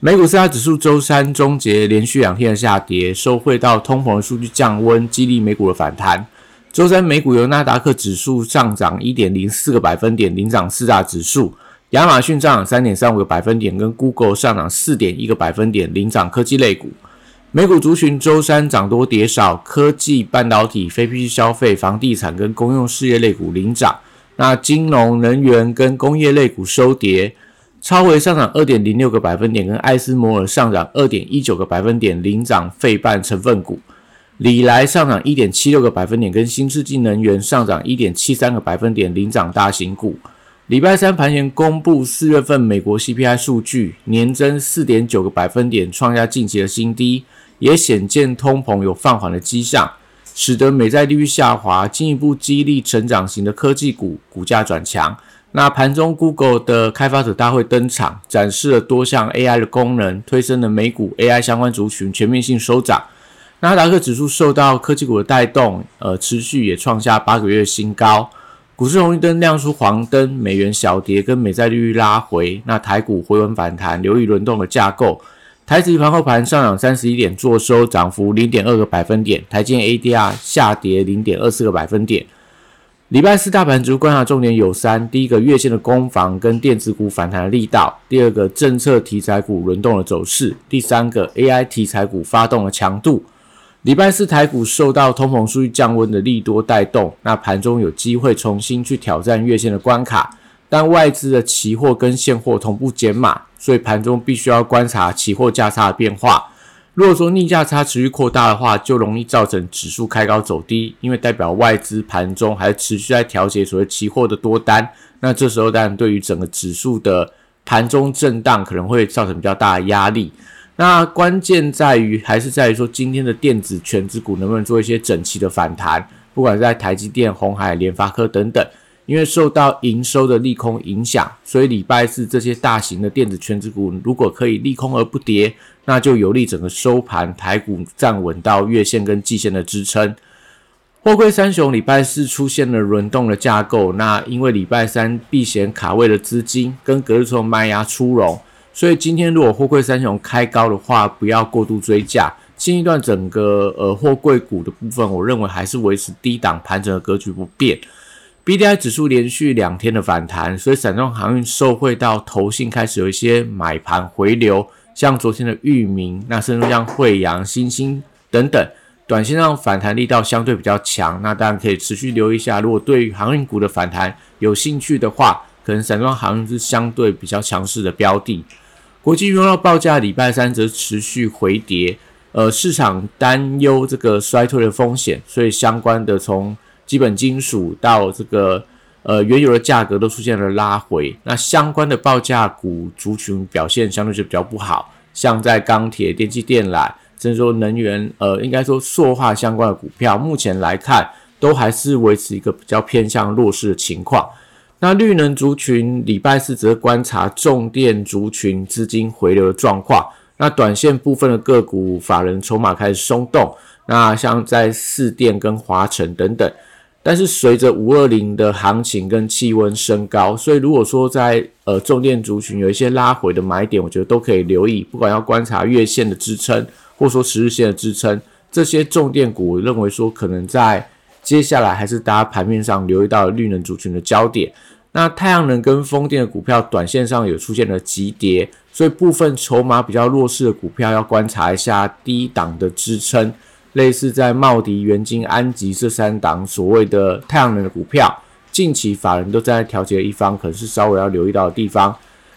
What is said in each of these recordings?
美股四大指数周三终结连续两天的下跌，受惠到通膨的数据降温，激励美股的反弹。周三美股由纳达克指数上涨一点零四个百分点，领涨四大指数；亚马逊上涨三点三五个百分点，跟 Google 上涨四点一个百分点，领涨科技类股。美股族群周三涨多跌少，科技、半导体、非必需消费、房地产跟公用事业类股领涨，那金融、能源跟工业类股收跌。超微上涨二点零六个百分点，跟艾斯摩尔上涨二点一九个百分点，领涨费半成分股。里来上涨一点七六个百分点，跟新世纪能源上涨一点七三个百分点，领涨大型股。礼拜三盘前公布四月份美国 CPI 数据，年增四点九个百分点，创下近期的新低，也显见通膨有放缓的迹象，使得美债利率下滑，进一步激励成长型的科技股股价转强。那盘中，Google 的开发者大会登场，展示了多项 AI 的功能，推升了美股 AI 相关族群全面性收涨。纳达克指数受到科技股的带动，呃，持续也创下八个月新高。股市红绿灯亮出黄灯，美元小跌，跟美债利率拉回。那台股回稳反弹，留意轮动的架构。台指盘后盘上涨三十一点，做收涨幅零点二个百分点。台积 ADR 下跌零点二四个百分点。礼拜四大盘主观察重点有三：第一个月线的攻防跟电子股反弹的力道；第二个政策题材股轮动的走势；第三个 AI 题材股发动的强度。礼拜四台股受到通膨数据降温的利多带动，那盘中有机会重新去挑战月线的关卡，但外资的期货跟现货同步减码，所以盘中必须要观察期货价差的变化。如果说逆价差持续扩大的话，就容易造成指数开高走低，因为代表外资盘中还持续在调节所谓期货的多单。那这时候当然对于整个指数的盘中震荡可能会造成比较大的压力。那关键在于还是在于说今天的电子全指股能不能做一些整齐的反弹，不管是在台积电、红海、联发科等等。因为受到营收的利空影响，所以礼拜四这些大型的电子全指股如果可以利空而不跌，那就有利整个收盘台股站稳到月线跟季线的支撑。货柜三雄礼拜四出现了轮动的架构，那因为礼拜三避险卡位的资金跟隔日冲卖压出笼，所以今天如果货柜三雄开高的话，不要过度追价。新一段整个呃货柜股的部分，我认为还是维持低档盘整的格局不变。B D I 指数连续两天的反弹，所以散装航运受惠到投信开始有一些买盘回流，像昨天的域名，那甚至像惠阳、新兴等等，短线上反弹力道相对比较强，那当然可以持续留意一下。如果对航运股的反弹有兴趣的话，可能散装航运是相对比较强势的标的。国际原料报价礼拜三则持续回跌，呃，市场担忧这个衰退的风险，所以相关的从基本金属到这个呃原油的价格都出现了拉回，那相关的报价股族群表现相对就比较不好，像在钢铁、电气电缆，甚至说能源，呃，应该说塑化相关的股票，目前来看都还是维持一个比较偏向弱势的情况。那绿能族群礼拜四则观察重电族群资金回流的状况，那短线部分的个股法人筹码开始松动，那像在四电跟华晨等等。但是随着五二零的行情跟气温升高，所以如果说在呃重电族群有一些拉回的买点，我觉得都可以留意。不管要观察月线的支撑，或者说十日线的支撑，这些重电股，我认为说可能在接下来还是大家盘面上留意到绿能族群的焦点。那太阳能跟风电的股票，短线上有出现了急跌，所以部分筹码比较弱势的股票要观察一下低档的支撑。类似在茂迪、元金、安吉这三档所谓的太阳能的股票，近期法人都在调节的一方，可能是稍微要留意到的地方。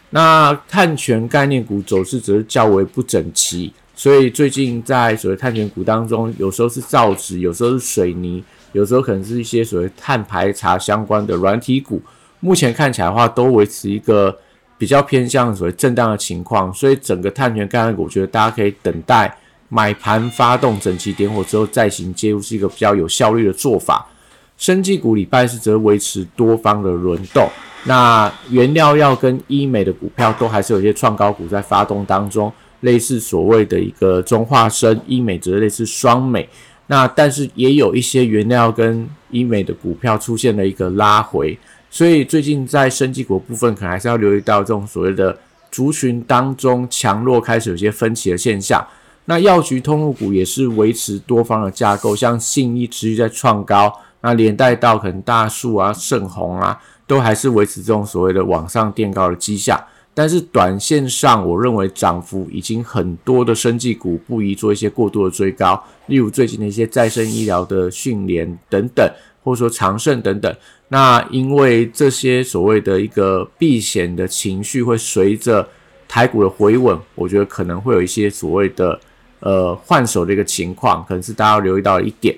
那碳权概念股走势则是较为不整齐，所以最近在所谓碳权股当中，有时候是造纸，有时候是水泥，有时候可能是一些所谓碳排查相关的软体股。目前看起来的话，都维持一个比较偏向所谓震荡的情况，所以整个碳权概念股，我觉得大家可以等待买盘发动整齐点火之后再行介入，是一个比较有效率的做法。生技股礼拜四则维持多方的轮动，那原料药跟医美的股票都还是有一些创高股在发动当中，类似所谓的一个中化生医美，则类似双美。那但是也有一些原料跟医美的股票出现了一个拉回。所以最近在生技股部分，可能还是要留意到这种所谓的族群当中强弱开始有些分歧的现象。那药局通路股也是维持多方的架构，像信义持续在创高，那连带到可能大树啊、盛虹啊，都还是维持这种所谓的往上垫高的迹象。但是短线上，我认为涨幅已经很多的生技股不宜做一些过度的追高，例如最近的一些再生医疗的训练等等，或者说长盛等等。那因为这些所谓的一个避险的情绪会随着台股的回稳，我觉得可能会有一些所谓的呃换手的一个情况，可能是大家要留意到一点。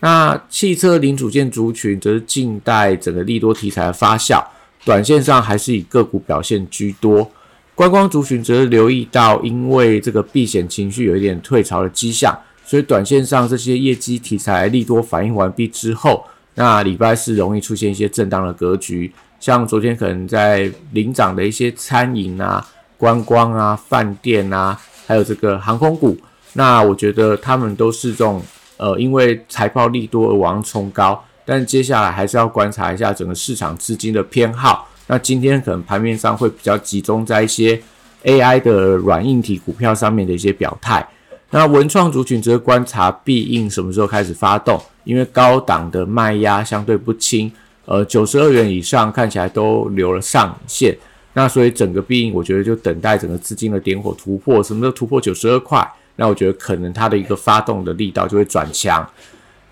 那汽车零组件族群则是近代整个利多题材的发酵，短线上还是以个股表现居多。观光族群则是留意到，因为这个避险情绪有一点退潮的迹象，所以短线上这些业绩题材利多反应完毕之后。那礼拜四容易出现一些震荡的格局，像昨天可能在领涨的一些餐饮啊、观光啊、饭店啊，还有这个航空股，那我觉得他们都是这种呃，因为财报利多而往上冲高，但接下来还是要观察一下整个市场资金的偏好。那今天可能盘面上会比较集中在一些 AI 的软硬体股票上面的一些表态。那文创族群则观察必应什么时候开始发动，因为高档的卖压相对不轻，呃，九十二元以上看起来都留了上限，那所以整个必应我觉得就等待整个资金的点火突破，什么时候突破九十二块，那我觉得可能它的一个发动的力道就会转强。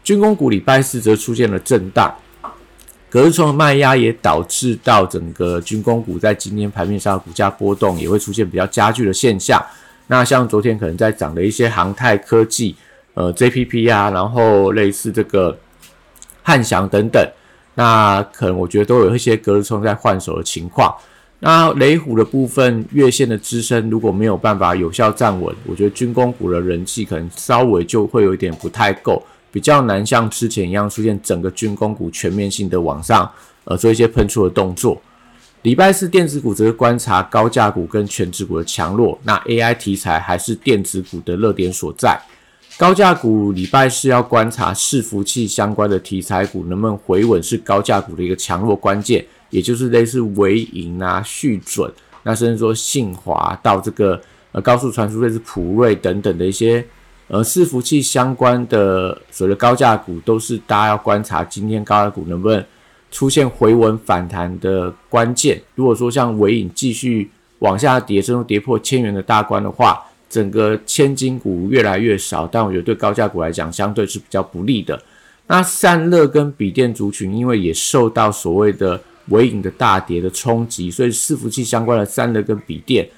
军工股礼拜四则出现了震荡，隔日冲的卖压也导致到整个军工股在今天盘面上的股价波动也会出现比较加剧的现象。那像昨天可能在涨的一些航太科技，呃，JPP 啊，然后类似这个汉翔等等，那可能我觉得都有一些隔日冲在换手的情况。那雷虎的部分月线的支撑如果没有办法有效站稳，我觉得军工股的人气可能稍微就会有一点不太够，比较难像之前一样出现整个军工股全面性的往上，呃，做一些喷出的动作。礼拜四电子股则是观察高价股跟全指股的强弱，那 AI 题材还是电子股的热点所在。高价股礼拜四要观察伺服器相关的题材股能不能回稳，是高价股的一个强弱关键，也就是类似微盈啊、续准，那甚至说信华到这个呃高速传输类似普瑞等等的一些呃伺服器相关的所谓的高价股，都是大家要观察今天高价股能不能。出现回稳反弹的关键，如果说像尾影继续往下跌，最终跌破千元的大关的话，整个千金股越来越少，但我觉得对高价股来讲，相对是比较不利的。那散热跟笔电族群，因为也受到所谓的尾影的大跌的冲击，所以伺服器相关的散热跟笔电，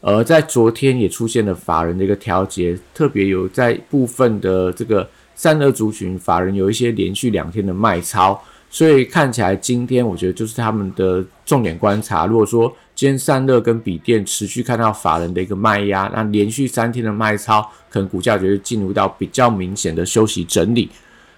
而在昨天也出现了法人的一个调节，特别有在部分的这个散热族群，法人有一些连续两天的卖超。所以看起来今天我觉得就是他们的重点观察。如果说今天散热跟笔电持续看到法人的一个卖压，那连续三天的卖超，可能股价就会进入到比较明显的休息整理。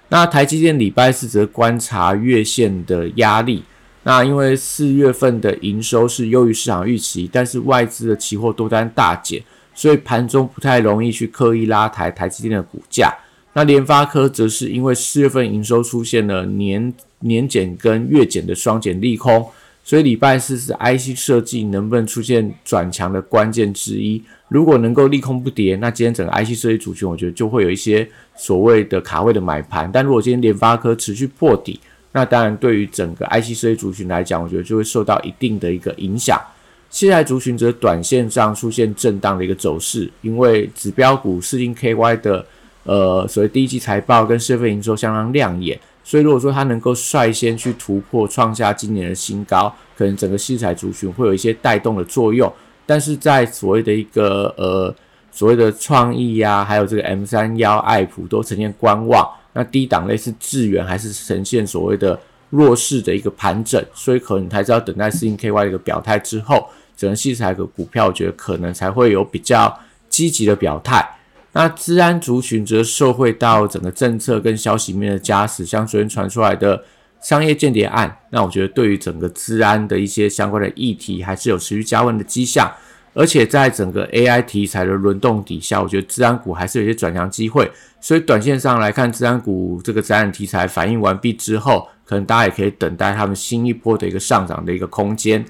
那台积电礼拜四则观察月线的压力。那因为四月份的营收是优于市场预期，但是外资的期货多单大减，所以盘中不太容易去刻意拉抬台积电的股价。那联发科则是因为四月份营收出现了年年减跟月减的双减利空，所以礼拜四是 IC 设计能不能出现转强的关键之一。如果能够利空不跌，那今天整个 IC 设计族群，我觉得就会有一些所谓的卡位的买盘。但如果今天联发科持续破底，那当然对于整个 IC 设计族群来讲，我觉得就会受到一定的一个影响。现在族群则短线上出现震荡的一个走势，因为指标股四星 KY 的。呃，所谓第一季财报跟社会营收相当亮眼，所以如果说它能够率先去突破创下今年的新高，可能整个西材族群会有一些带动的作用。但是在所谓的一个呃所谓的创意呀，还有这个 M 三幺爱普都呈现观望，那低档类似智源还是呈现所谓的弱势的一个盘整，所以可能还是要等待四星 KY 的一个表态之后，整个器材的股票，我觉得可能才会有比较积极的表态。那治安族群则受惠到整个政策跟消息面的加持，像昨天传出来的商业间谍案，那我觉得对于整个治安的一些相关的议题，还是有持续加温的迹象。而且在整个 AI 题材的轮动底下，我觉得治安股还是有些转强机会。所以短线上来看，治安股这个治安题材反应完毕之后，可能大家也可以等待他们新一波的一个上涨的一个空间。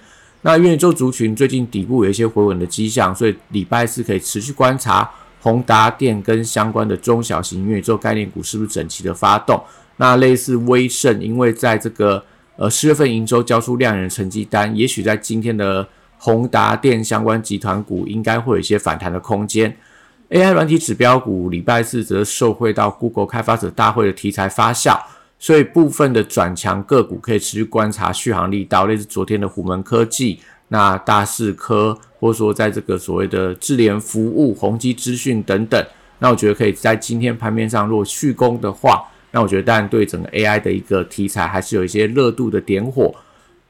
那元宇宙族群最近底部有一些回稳的迹象，所以礼拜四可以持续观察。宏达电跟相关的中小型元宇宙概念股是不是整齐的发动？那类似威盛，因为在这个呃十月份营收交出亮眼的成绩单，也许在今天的宏达电相关集团股应该会有一些反弹的空间。AI 软体指标股礼拜四则受惠到 Google 开发者大会的题材发酵，所以部分的转强个股可以持续观察续航力道，类似昨天的虎门科技。那大视科，或者说在这个所谓的智联服务、宏基资讯等等，那我觉得可以在今天盘面上如果续攻的话，那我觉得当然对整个 AI 的一个题材还是有一些热度的点火。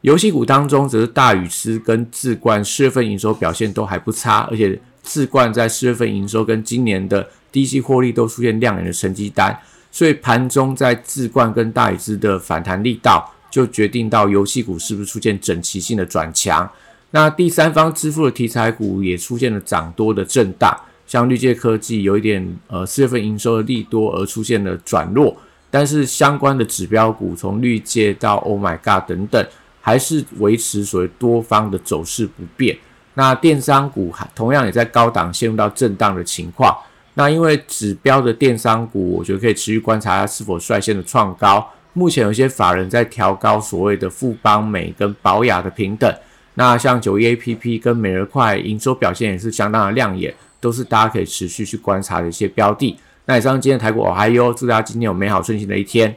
游戏股当中，则是大宇思跟智冠四月份营收表现都还不差，而且智冠在四月份营收跟今年的低息获利都出现亮眼的成绩单，所以盘中在智冠跟大宇思的反弹力道，就决定到游戏股是不是出现整齐性的转强。那第三方支付的题材股也出现了涨多的震荡，像绿界科技有一点呃四月份营收的利多而出现了转弱，但是相关的指标股从绿界到 Oh My God 等等，还是维持所谓多方的走势不变。那电商股同样也在高档陷入到震荡的情况。那因为指标的电商股，我觉得可以持续观察它是否率先的创高。目前有些法人在调高所谓的富邦美跟宝雅的平等。那像九一 A P P 跟美乐快营收表现也是相当的亮眼，都是大家可以持续去观察的一些标的。那以上今天台股我还有，祝大家今天有美好顺心的一天。